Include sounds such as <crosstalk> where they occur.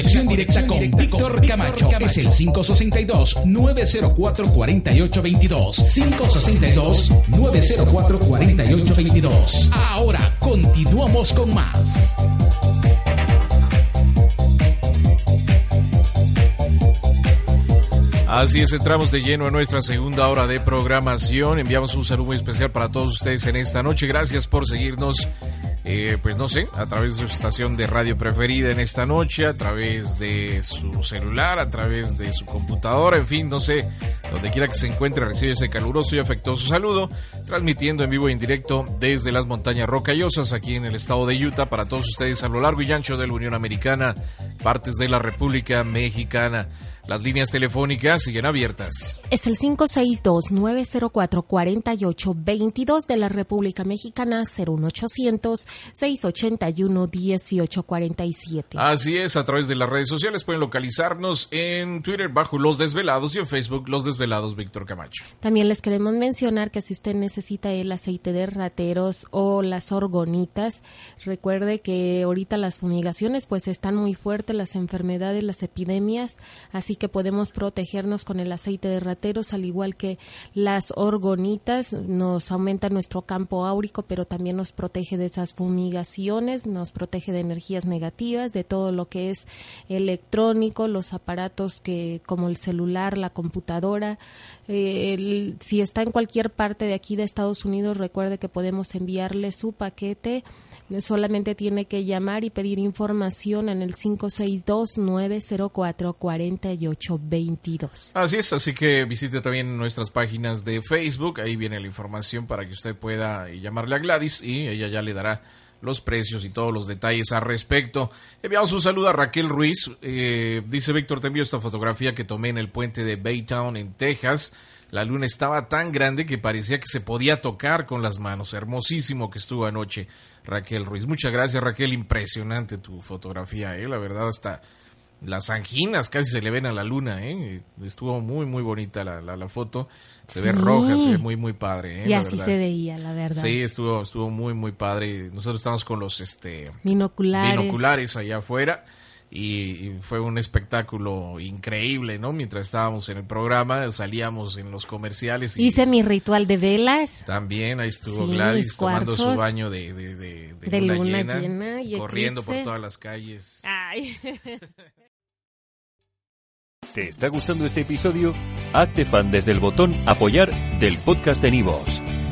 Es el 562-904-4822. 562-904-4822. Ahora continuamos con más. Así es, entramos de lleno a nuestra segunda hora de programación. Enviamos un saludo muy especial para todos ustedes en esta noche. Gracias por seguirnos eh, pues no sé, a través de su estación de radio preferida en esta noche, a través de su celular, a través de su computadora, en fin, no sé, donde quiera que se encuentre, recibe ese caluroso y afectuoso saludo, transmitiendo en vivo y en directo desde las montañas rocallosas aquí en el estado de Utah para todos ustedes a lo largo y ancho de la Unión Americana, partes de la República Mexicana. Las líneas telefónicas siguen abiertas. Es el 562-904-4822 de la República Mexicana, 01800-681-1847. Así es, a través de las redes sociales pueden localizarnos en Twitter bajo Los Desvelados y en Facebook Los Desvelados Víctor Camacho. También les queremos mencionar que si usted necesita el aceite de rateros o las orgonitas, recuerde que ahorita las fumigaciones pues están muy fuertes, las enfermedades, las epidemias, así que podemos protegernos con el aceite de rateros, al igual que las orgonitas, nos aumenta nuestro campo áurico, pero también nos protege de esas fumigaciones, nos protege de energías negativas, de todo lo que es electrónico, los aparatos que como el celular, la computadora. Eh, si está en cualquier parte de aquí de Estados Unidos, recuerde que podemos enviarle su paquete solamente tiene que llamar y pedir información en el 562-904-4822. Así es, así que visite también nuestras páginas de Facebook, ahí viene la información para que usted pueda llamarle a Gladys y ella ya le dará los precios y todos los detalles al respecto. Enviamos un saludo a Raquel Ruiz. Eh, dice Víctor, te envío esta fotografía que tomé en el puente de Baytown, en Texas. La luna estaba tan grande que parecía que se podía tocar con las manos. Hermosísimo que estuvo anoche Raquel Ruiz. Muchas gracias Raquel, impresionante tu fotografía, ¿eh? la verdad hasta las anginas casi se le ven a la luna, ¿eh? estuvo muy muy bonita la, la, foto, se ve roja, se ve muy muy padre. ¿eh? Y así se veía, la verdad. Sí, estuvo, estuvo muy muy padre. Nosotros estamos con los este binoculares, binoculares allá afuera y, fue un espectáculo increíble, ¿no? Mientras estábamos en el programa, salíamos en los comerciales. Y Hice mi ritual de velas. También ahí estuvo Gladys tomando su baño de, de, luna, llena, corriendo por todas las calles. Ay. <laughs> ¿Te está gustando este episodio? Hazte fan desde el botón apoyar del podcast de Nivos.